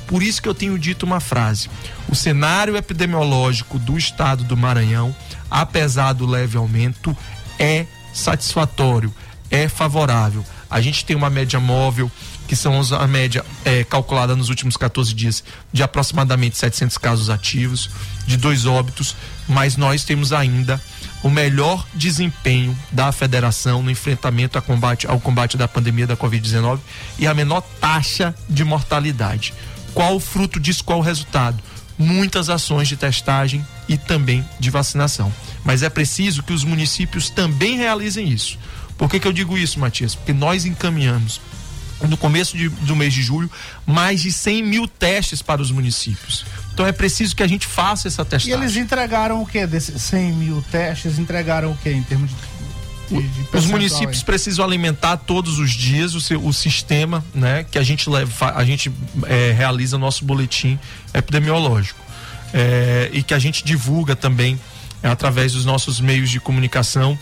Por isso que eu tenho dito uma frase: o cenário epidemiológico do estado do Maranhão, apesar do leve aumento, é satisfatório, é favorável. A gente tem uma média móvel que são a média é, calculada nos últimos 14 dias de aproximadamente 700 casos ativos, de dois óbitos, mas nós temos ainda o melhor desempenho da federação no enfrentamento combate, ao combate da pandemia da Covid-19 e a menor taxa de mortalidade. Qual o fruto disso? Qual o resultado? Muitas ações de testagem e também de vacinação. Mas é preciso que os municípios também realizem isso. Por que, que eu digo isso, Matias? Porque nós encaminhamos no começo de, do mês de julho, mais de 100 mil testes para os municípios. Então é preciso que a gente faça essa testagem. E eles entregaram o que desses 100 mil testes? Entregaram o que em termos de os municípios aí. precisam alimentar todos os dias o, seu, o sistema, né, que a gente leva, a gente é, realiza nosso boletim epidemiológico é, e que a gente divulga também é, através dos nossos meios de comunicação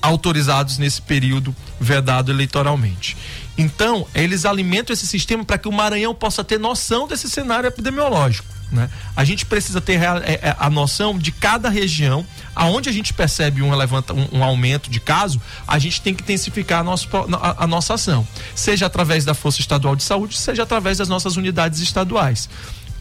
autorizados nesse período vedado eleitoralmente. Então, eles alimentam esse sistema para que o Maranhão possa ter noção desse cenário epidemiológico. Né? A gente precisa ter a, é, é, a, noção de cada região, aonde a gente percebe um, levanta, um, um aumento de caso, a gente tem que intensificar a, nosso, a, a, nossa ação, seja através da Força Estadual de Saúde, seja através das nossas unidades estaduais.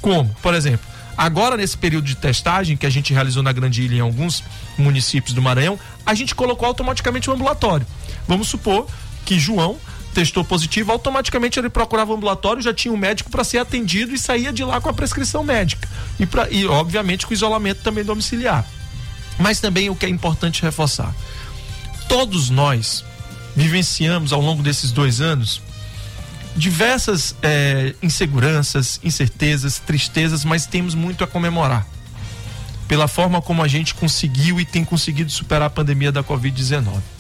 Como, por exemplo, agora nesse período de testagem que a gente realizou na Grande Ilha em alguns municípios do Maranhão, a gente colocou automaticamente o ambulatório. Vamos supor que João testou positivo, automaticamente ele procurava o ambulatório, já tinha um médico para ser atendido e saía de lá com a prescrição médica. E, pra, e, obviamente, com o isolamento também domiciliar. Mas também o que é importante reforçar: todos nós vivenciamos ao longo desses dois anos diversas é, inseguranças, incertezas, tristezas, mas temos muito a comemorar pela forma como a gente conseguiu e tem conseguido superar a pandemia da Covid-19.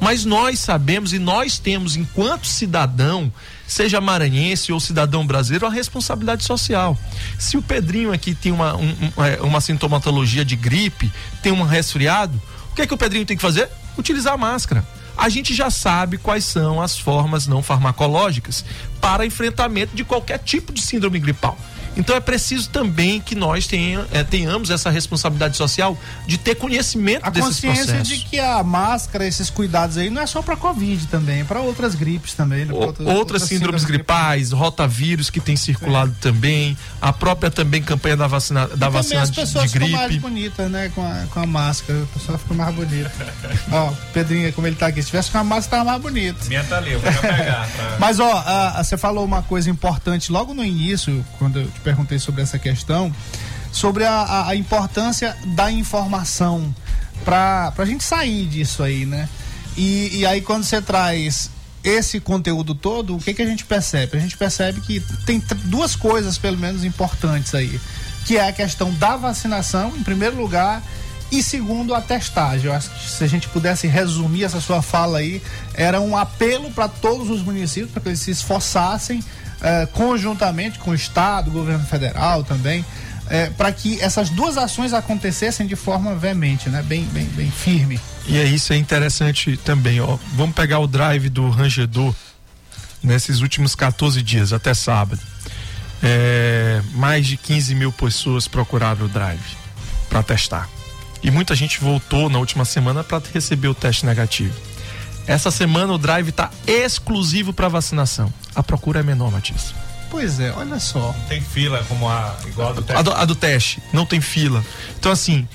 Mas nós sabemos e nós temos, enquanto cidadão, seja maranhense ou cidadão brasileiro, a responsabilidade social. Se o Pedrinho aqui tem uma, um, é, uma sintomatologia de gripe, tem um resfriado, o que é que o Pedrinho tem que fazer? Utilizar a máscara a gente já sabe quais são as formas não farmacológicas para enfrentamento de qualquer tipo de síndrome gripal. Então é preciso também que nós tenha, é, tenhamos essa responsabilidade social de ter conhecimento a desses processos. A consciência de que a máscara, esses cuidados aí não é só para Covid também, é para outras gripes também. Né? O, outras, outras, outras, síndromes, síndromes gripais, rotavírus que tem circulado é. também, a própria também campanha da vacina da e vacina as pessoas de, de gripe. Ficam mais bonitas, né, com a, com a máscara, o pessoal fica mais bonito. ó, Pedrinho, como ele tá aqui, se tivesse com a máscara tava mais bonito. Minha tá ali, eu vou pegar. Tá? Mas ó, você falou uma coisa importante logo no início, quando eu te perguntei sobre essa questão, sobre a, a, importância da informação para a gente sair disso aí, né? E, e aí quando você traz esse conteúdo todo, o que, que a gente percebe? A gente percebe que tem duas coisas, pelo menos, importantes aí. Que é a questão da vacinação, em primeiro lugar, e segundo, a testagem. Eu acho que se a gente pudesse resumir essa sua fala aí, era um apelo para todos os municípios, para que eles se esforçassem eh, conjuntamente com o Estado, governo federal também, eh, para que essas duas ações acontecessem de forma veemente, né? bem, bem, bem firme. E é isso, é interessante também. Ó. Vamos pegar o drive do Rangedor nesses últimos 14 dias, até sábado. É, mais de 15 mil pessoas procuraram o drive para testar. E muita gente voltou na última semana para receber o teste negativo. Essa semana o drive está exclusivo para vacinação. A procura é menor, Matias. Pois é, olha só. Não tem fila como a igual a do teste. A do, a do teste, não tem fila. Então assim,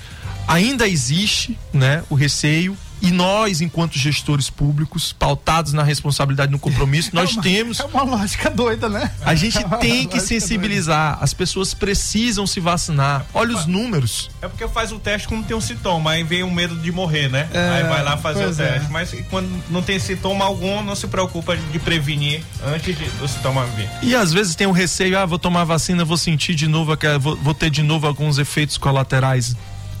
ainda existe, né, o receio E nós, enquanto gestores públicos, pautados na responsabilidade e no compromisso, nós é uma, temos. É uma lógica doida, né? A gente É tem que sensibilizar. As pessoas precisam se vacinar. Olha os números. É porque faz o teste quando tem um sintoma, aí vem o medo de morrer, né? É, aí vai lá fazer o é. teste. Mas quando não tem sintoma algum, não se preocupa de prevenir antes de, do sintoma vir. E às vezes tem um receio, ah, vou tomar vacina, vou sentir de novo, aquela- vou, vou ter de novo alguns efeitos colaterais.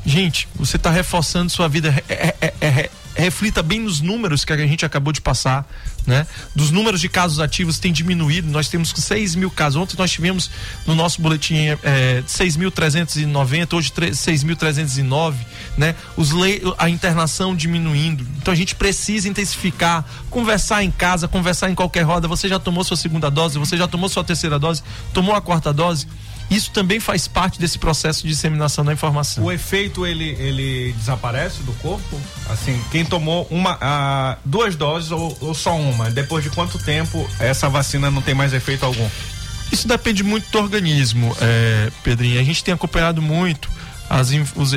Gente, você está reforçando sua vida. É- é- é- é- reflita bem nos números que a gente acabou de passar, né? Dos números de casos ativos tem diminuído. Nós temos 6 mil casos. Ontem nós tivemos no nosso boletim é, 6.390, hoje tre- 6.309, né? Os le... a internação diminuindo. Então a gente precisa intensificar, conversar em casa, conversar em qualquer roda. Você já tomou sua segunda dose? Você já tomou sua terceira dose? Tomou a quarta dose? Isso também faz parte desse processo de disseminação da informação. O efeito ele, ele desaparece do corpo? Assim, quem tomou uma, ah, duas doses ou, ou só uma, depois de quanto tempo essa vacina não tem mais efeito algum? Isso depende muito do organismo, é, Pedrinho. A gente tem acompanhado muito as,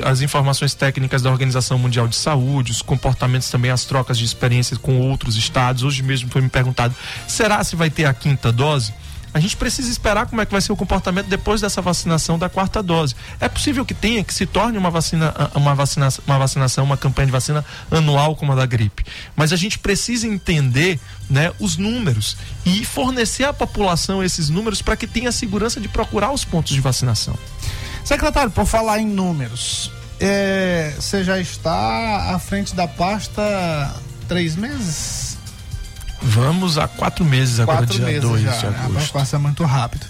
as informações técnicas da Organização Mundial de Saúde, os comportamentos também, as trocas de experiências com outros estados. Hoje mesmo foi me perguntado: será se vai ter a quinta dose? A gente precisa esperar como é que vai ser o comportamento depois dessa vacinação da quarta dose. É possível que tenha, que se torne uma vacina, uma vacinação, uma vacinação, uma campanha de vacina anual como a da gripe. Mas a gente precisa entender, né, os números e fornecer à população esses números para que tenha segurança de procurar os pontos de vacinação. Secretário, por falar em números, é, você já está à frente da pasta três meses? Vamos a quatro meses agora, Quatro dia meses 2 já, de né? agosto. Passa muito rápido.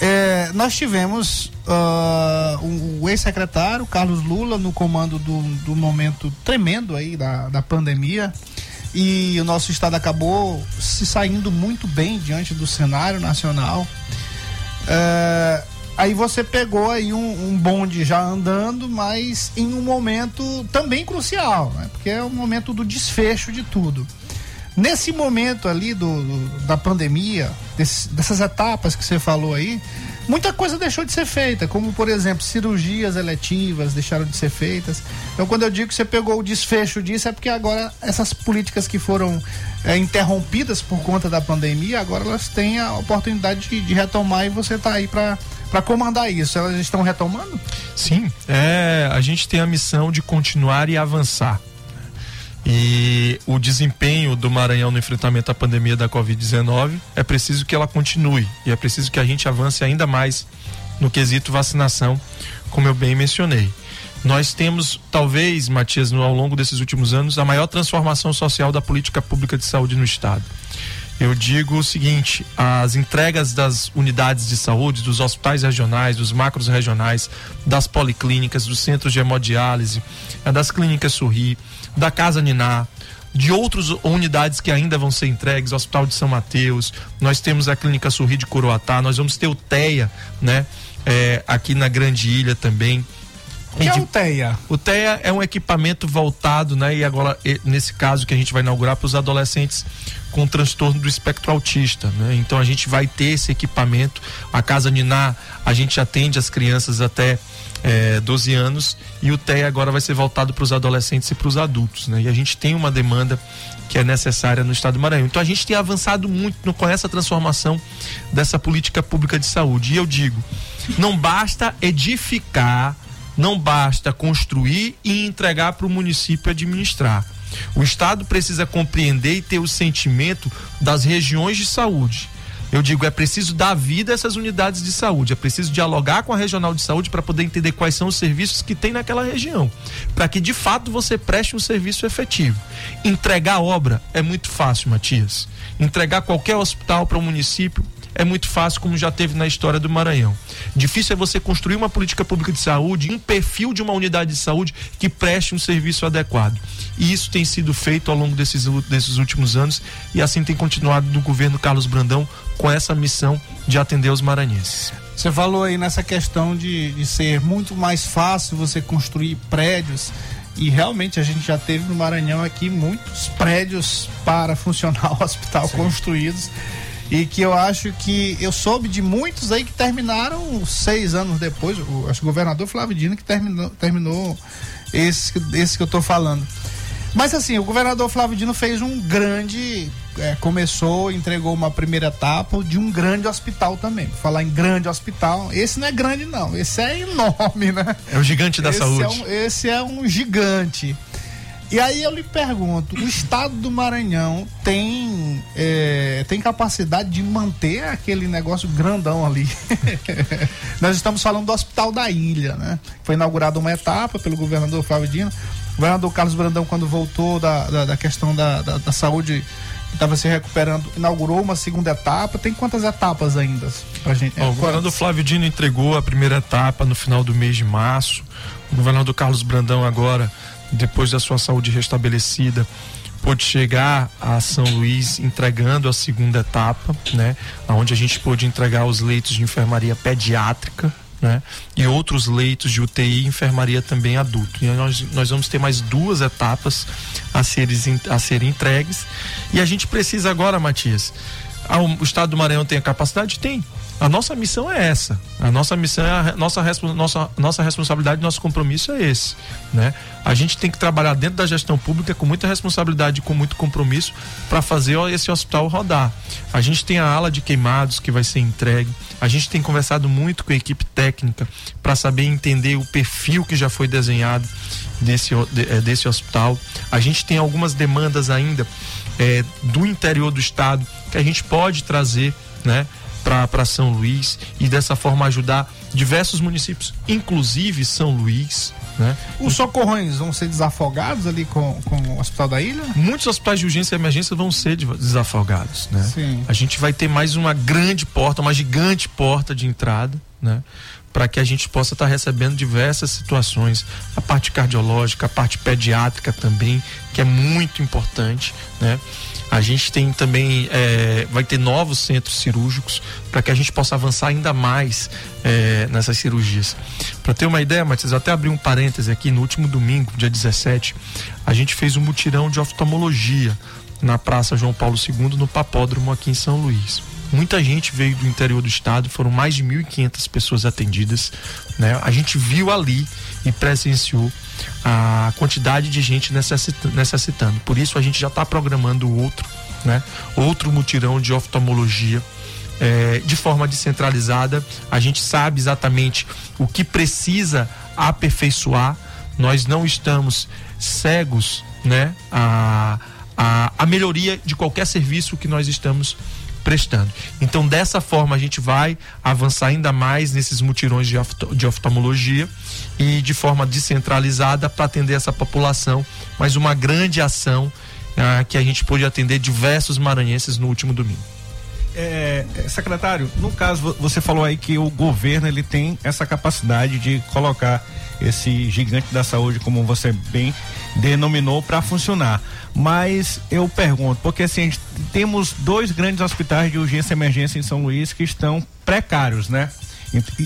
É, nós tivemos ah, o, o ex-secretário Carlos Lula no comando do, do momento tremendo aí da, da pandemia e o nosso estado acabou se saindo muito bem diante do cenário nacional. É, aí você pegou aí um, um bonde já andando, mas em um momento também crucial, né? porque é o momento do desfecho de tudo. Nesse momento ali do, do- da pandemia, desse- dessas etapas que você falou aí, muita coisa deixou de ser feita, como por exemplo, cirurgias eletivas deixaram de ser feitas. Então, quando eu digo que você pegou o desfecho disso, é porque agora essas políticas que foram é, interrompidas por conta da pandemia, agora elas têm a oportunidade de, de retomar e você está aí para para comandar isso. Elas estão retomando? Sim, é, a gente tem a missão de continuar e avançar. E o desempenho do Maranhão no enfrentamento à pandemia da Covid-19 é preciso que ela continue e é preciso que a gente avance ainda mais no quesito vacinação, como eu bem mencionei. Nós temos, talvez, Matias, ao longo desses últimos anos, a maior transformação social da política pública de saúde no Estado. Eu digo o seguinte: as entregas das unidades de saúde, dos hospitais regionais, dos macros regionais, das policlínicas, dos centros de hemodiálise, das clínicas Sorri, da Casa Niná, de outras unidades que ainda vão ser entregues, o Hospital de São Mateus, nós temos a Clínica Sorri de Coroatá, nós vamos ter o TEA, né? eh, aqui na Grande Ilha também. O que é o TEA? O TEA é um equipamento voltado, né? E agora, nesse caso que a gente vai inaugurar para os adolescentes com transtorno do espectro autista, né? Então a gente vai ter esse equipamento. A Casa Niná, a gente atende as crianças até eh, 12 anos e o TEA agora vai ser voltado para os adolescentes e para os adultos, né? E a gente tem uma demanda que é necessária no estado do Maranhão. Então a gente tem avançado muito com essa transformação dessa política pública de saúde. E eu digo, não basta edificar não basta construir e entregar para o município administrar. O Estado precisa compreender e ter o sentimento das regiões de saúde. Eu digo, é preciso dar vida a essas unidades de saúde, é preciso dialogar com a regional de saúde para poder entender quais são os serviços que tem naquela região, para que de fato você preste um serviço efetivo. Entregar obra é muito fácil, Matias. Entregar qualquer hospital para o município é muito fácil, como já teve na história do Maranhão. Difícil é você construir uma política pública de saúde, um perfil de uma unidade de saúde que preste um serviço adequado. E isso tem sido feito ao longo desses, desses últimos anos e assim tem continuado no governo Carlos Brandão com essa missão de atender os maranhenses. Você falou aí nessa questão de, de ser muito mais fácil você construir prédios. E realmente a gente já teve no Maranhão aqui muitos prédios para funcionar o hospital construídos. E que eu acho que eu soube de muitos aí que terminaram seis anos depois. O, acho que o governador Flávio Dino que terminou, terminou esse, que- esse que eu tô falando. Mas assim, o governador Flávio Dino fez um grande. é, começou, entregou uma primeira etapa de um grande hospital também. Por falar em grande hospital, esse não é grande, não. Esse é enorme, né? É o gigante da esse saúde. É um, esse é um gigante. E aí eu lhe pergunto, o estado do Maranhão tem, é, tem capacidade de manter aquele negócio grandão ali? Nós estamos falando do Hospital da Ilha, né? Foi inaugurada uma etapa pelo governador Flávio Dino. O governador Carlos Brandão, quando voltou da, da, da questão da, da, da saúde, estava se recuperando, inaugurou uma segunda etapa. Tem quantas etapas ainda pra gente? Ó, o governador Flávio Dino entregou a primeira etapa no final do mês de março. O governador Carlos Brandão agora, depois da sua saúde restabelecida, pôde chegar a São Luís entregando a segunda etapa, né? Onde a gente pôde entregar os leitos de enfermaria pediátrica, né? E outros leitos de UTI e enfermaria também adulto. E nós, nós vamos ter mais duas etapas a serem, a serem entregues. E a gente precisa agora, Matias. o estado do Maranhão tem a capacidade? Tem. A nossa missão é essa. A nossa missão é a nossa, nossa, nossa responsabilidade, nosso compromisso é esse, né? A gente tem que trabalhar dentro da gestão pública com muita responsabilidade, com muito compromisso para fazer esse hospital rodar. A gente tem a ala de queimados que vai ser entregue. A gente tem conversado muito com a equipe técnica para saber entender o perfil que já foi desenhado desse, eh, desse hospital. A gente tem algumas demandas ainda eh, do interior do estado que a gente pode trazer, né? Para São Luís e dessa forma ajudar diversos municípios, inclusive São Luís, né? Os socorrões vão ser desafogados ali com, com o Hospital da Ilha? Muitos hospitais de urgência e emergência vão ser de- desafogados, né? Sim. A gente vai ter mais uma grande porta, uma gigante porta de entrada, né? Para que a gente possa estar recebendo diversas situações, a parte cardiológica, a parte pediátrica também, que é muito importante, né? A gente tem também, eh, vai ter novos centros cirúrgicos para que a gente possa avançar ainda mais eh, nessas cirurgias. Para ter uma ideia, Matias, até abri um parêntese aqui, no último domingo, dia 17, a gente fez um mutirão de oftalmologia na Praça João Paulo II, no Papódromo aqui em São Luís. Muita gente veio do interior do estado, foram mais de 1.500 pessoas atendidas. Né? A gente viu ali e presenciou a quantidade de gente necessita- necessitando. Por isso a gente já está programando outro, né? outro mutirão de oftalmologia é, de forma descentralizada. A gente sabe exatamente o que precisa aperfeiçoar. Nós não estamos cegos, né? A, a, a melhoria de qualquer serviço que nós estamos prestando. Então, dessa forma, a gente vai avançar ainda mais nesses mutirões de, ofta- de oftalmologia e de forma descentralizada para atender essa população. Mas uma grande ação ah, que a gente pôde atender diversos maranhenses no último domingo. É, é, secretário, no caso vo- você falou aí que o governo ele tem essa capacidade de colocar esse gigante da saúde, como você bem denominou, para funcionar. Mas eu pergunto, porque assim, gente- temos dois grandes hospitais de urgência e emergência em São Luís que estão precários, né?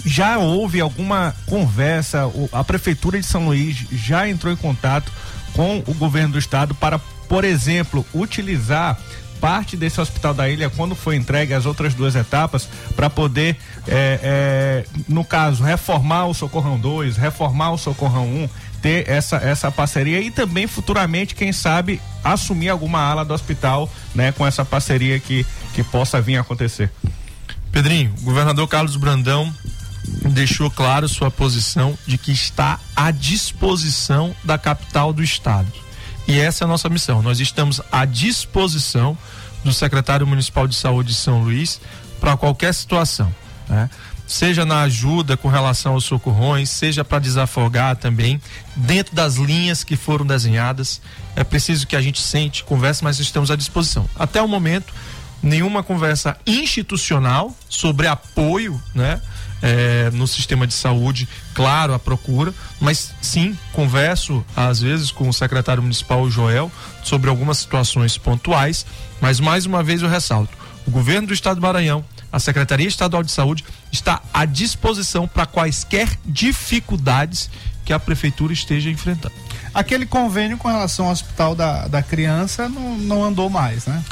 Já houve alguma conversa? A prefeitura de São Luís já entrou em contato com o governo do estado para, por exemplo, utilizar parte desse hospital da ilha quando foi entregue as outras duas etapas para poder, é, é, no caso, reformar o Socorrão 2, reformar o Socorrão 1, ter essa, essa parceria e também futuramente, quem sabe, assumir alguma ala do hospital, né, com essa parceria que, que possa vir a acontecer. Pedrinho, o governador Carlos Brandão deixou claro sua posição de que está à disposição da capital do estado. E essa é a nossa missão. Nós estamos à disposição do secretário municipal de saúde de São Luís para qualquer situação, né? Seja na ajuda com relação aos socorrões, seja para desafogar também, dentro das linhas que foram desenhadas. É preciso que a gente sente, converse, mas estamos à disposição. Até o momento, nenhuma conversa institucional sobre apoio, né? eh, no sistema de saúde, claro, a procura, mas sim converso às vezes com o secretário municipal Joel sobre algumas situações pontuais, mas mais uma vez eu ressalto: o governo do estado do Maranhão, a Secretaria Estadual de Saúde está à disposição para quaisquer dificuldades que a prefeitura esteja enfrentando. Aquele convênio com relação ao hospital da, da criança não, não andou mais, né?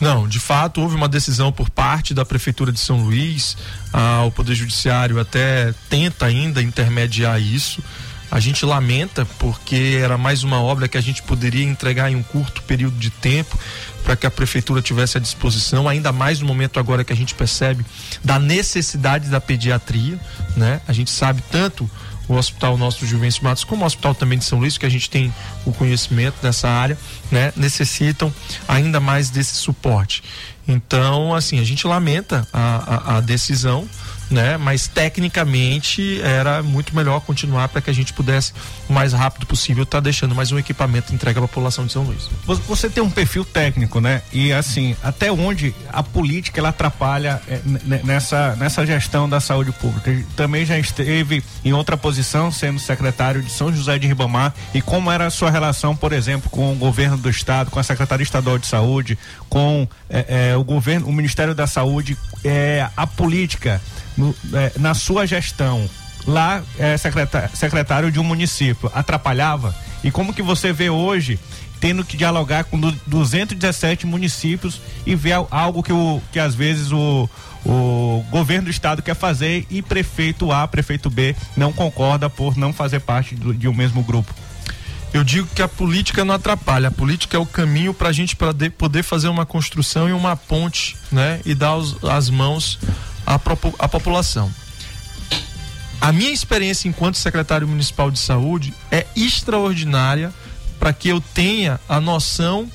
Não, de fato houve uma decisão por parte da Prefeitura de São Luís, ah, o Poder Judiciário até tenta ainda intermediar isso. A gente lamenta porque era mais uma obra que a gente poderia entregar em um curto período de tempo para que a prefeitura tivesse à disposição, ainda mais no momento agora que a gente percebe da necessidade da pediatria, né? A gente sabe tanto o Hospital Nosso Juvencio Matos, como o Hospital também de São Luís, que a gente tem o conhecimento dessa área, né? Necessitam ainda mais desse suporte. Então, assim, a gente lamenta a, a, a decisão, né? Mas tecnicamente era muito melhor continuar para que a gente pudesse o mais rápido possível estar tá deixando mais um equipamento entregue à população de São Luís. Você tem um perfil técnico, né? E assim, até onde a política ela atrapalha é, nessa nessa gestão da saúde pública? Também já esteve em outra posição, sendo secretário de São José de Ribamar e como era a sua relação, por exemplo, com o governo do estado, com a Secretaria Estadual de Saúde, com é, é, o governo, o Ministério da Saúde, é, a política no, é, na sua gestão lá é secretário, secretário de um município atrapalhava e como que você vê hoje tendo que dialogar com 217 municípios e ver algo que, o, que às vezes o, o governo do estado quer fazer e prefeito A, prefeito B não concorda por não fazer parte do, de um mesmo grupo. Eu digo que a política não atrapalha, a política é o caminho para a gente pra de, poder fazer uma construção e uma ponte, né? E dar os, as mãos à, à população. A minha experiência enquanto secretário municipal de saúde é extraordinária para que eu tenha a noção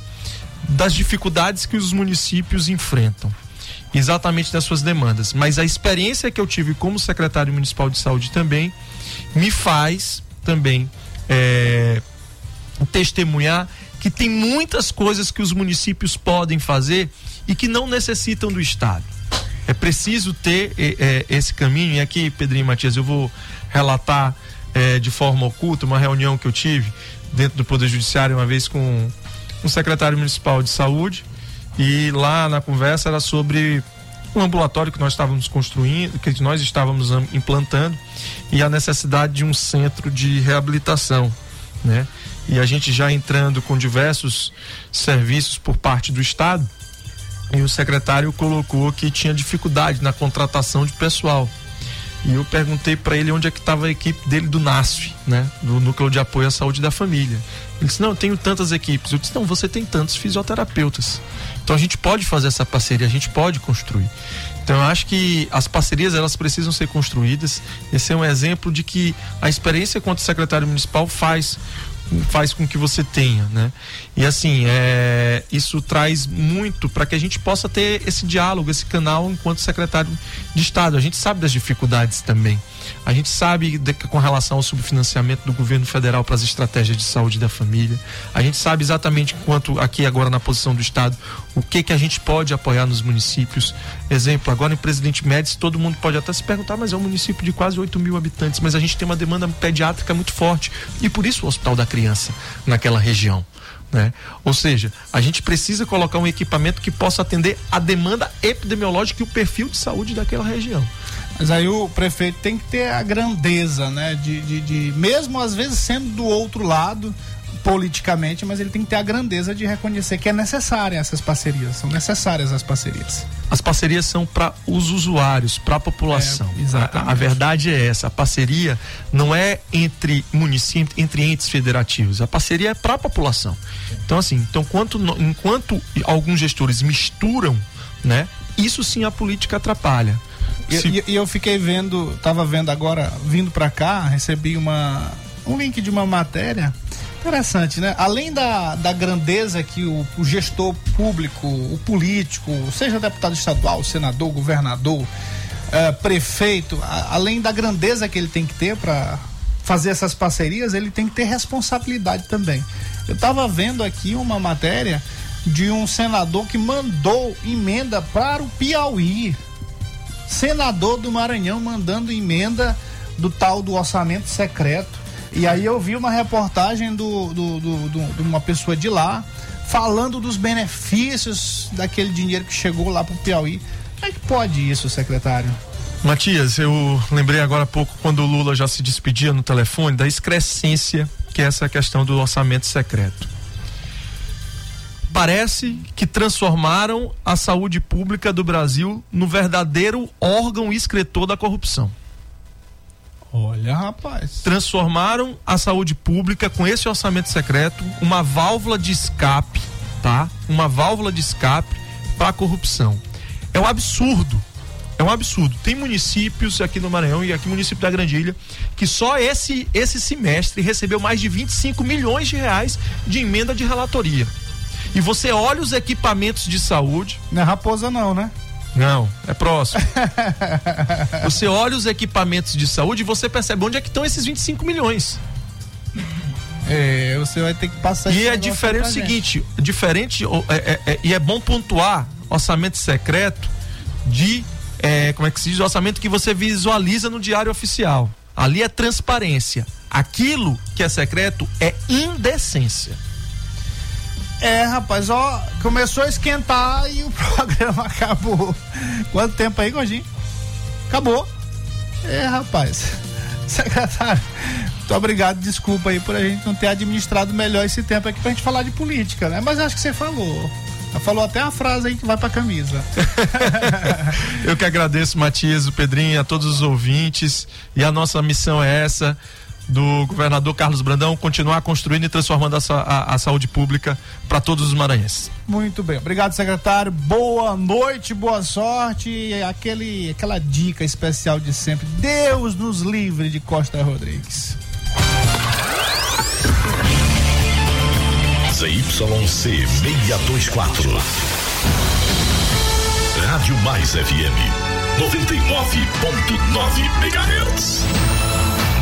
das dificuldades que os municípios enfrentam, exatamente das suas demandas. Mas a experiência que eu tive como secretário municipal de saúde também me faz também é, testemunhar que tem muitas coisas que os municípios podem fazer e que não necessitam do Estado. É preciso ter é, esse caminho, e aqui, Pedrinho Matias, eu vou relatar é, de forma oculta uma reunião que eu tive dentro do Poder Judiciário uma vez com um secretário municipal de saúde, e lá na conversa era sobre um ambulatório que nós estávamos construindo, que nós estávamos implantando, e a necessidade de um centro de reabilitação, né? E a gente já entrando com diversos serviços por parte do Estado, e o secretário colocou que tinha dificuldade na contratação de pessoal. E eu perguntei para ele onde é que estava a equipe dele do NASF, né? Do Núcleo de Apoio à Saúde da Família. Ele disse: Não, eu tenho tantas equipes. Eu disse: Não, você tem tantos fisioterapeutas. Então a gente pode fazer essa parceria, a gente pode construir. Então eu acho que as parcerias elas precisam ser construídas. Esse é um exemplo de que a experiência quanto secretário municipal faz faz com que você tenha, né? E assim, é, isso traz muito para que a gente possa ter esse diálogo, esse canal enquanto secretário de Estado. A gente sabe das dificuldades também. A gente sabe de, com relação ao subfinanciamento do governo federal para as estratégias de saúde da família. A gente sabe exatamente quanto aqui agora na posição do Estado, o que que a gente pode apoiar nos municípios. Exemplo, agora em Presidente Médici, todo mundo pode até se perguntar, mas é um município de quase 8 mil habitantes, mas a gente tem uma demanda pediátrica muito forte. E por isso o Hospital da Criança naquela região. Né? Ou seja, a gente precisa colocar um equipamento que possa atender a demanda epidemiológica e o perfil de saúde daquela região. Mas aí o prefeito tem que ter a grandeza, né? De, de, de, mesmo às vezes sendo do outro lado politicamente, mas ele tem que ter a grandeza de reconhecer que é necessária essas parcerias, são necessárias as parcerias. As parcerias são para os usuários, para a população. É, exatamente. A, a, verdade é essa, a parceria não é entre municípios, entre entes federativos, a parceria é para a população. Então assim, então quanto, enquanto alguns gestores misturam, né? Isso sim a política atrapalha. E, e, e eu fiquei vendo, estava vendo agora, vindo para cá, recebi uma um link de uma matéria Interessante, né? Além da, da grandeza que o, o, gestor público, o político, seja deputado estadual, senador, governador, uh, prefeito, a, além da grandeza que ele tem que ter para fazer essas parcerias, ele tem que ter responsabilidade também. Eu estava vendo aqui uma matéria de um senador que mandou emenda para o Piauí. Senador do Maranhão mandando emenda do tal do orçamento secreto e aí eu vi uma reportagem do, do, do, do, de uma pessoa de lá falando dos benefícios daquele dinheiro que chegou lá para o Piauí. Como é que pode isso, secretário? Matias, eu lembrei agora há pouco quando o Lula já se despedia no telefone da excrescência que é essa questão do orçamento secreto. Parece que transformaram a saúde pública do Brasil no verdadeiro órgão excretor da corrupção. Olha, rapaz. Transformaram a saúde pública com esse orçamento secreto uma válvula de escape, tá? Uma válvula de escape para a corrupção. É um absurdo. É um absurdo. Tem municípios aqui no Maranhão e aqui no município da Grandilha que só esse esse semestre recebeu mais de 25 milhões de reais de emenda de relatoria. E você olha os equipamentos de saúde. Não é raposa, não, né? Não, é próximo. você olha os equipamentos de saúde e você percebe onde é que estão esses 25 milhões. É, você vai ter que passar E é diferente o seguinte, diferente, é- é- é- e é bom pontuar orçamento secreto de, é, como é que se diz, orçamento que você visualiza no diário oficial. Ali é transparência. Aquilo que é secreto é indecência. É, rapaz, ó, começou a esquentar e o programa acabou. Quanto tempo aí, Gordinho? Acabou. É, rapaz. Secretário, muito obrigado, desculpa aí por a gente não ter administrado melhor esse tempo aqui pra gente falar de política, né? Mas acho que você falou. Falou até a frase aí que vai pra camisa. Eu que agradeço, Matias, o Pedrinho, a todos os ouvintes. E a nossa missão é essa do governador Carlos Brandão continuar construindo e transformando a, a- a saúde pública para todos os maranhenses. Muito bem, obrigado, secretário. Boa noite, boa sorte. E Aquele, aquela dica especial de sempre. Deus nos livre de Costa Rodrigues. ZYC 624. Rádio Mais FM 99.9 MHz.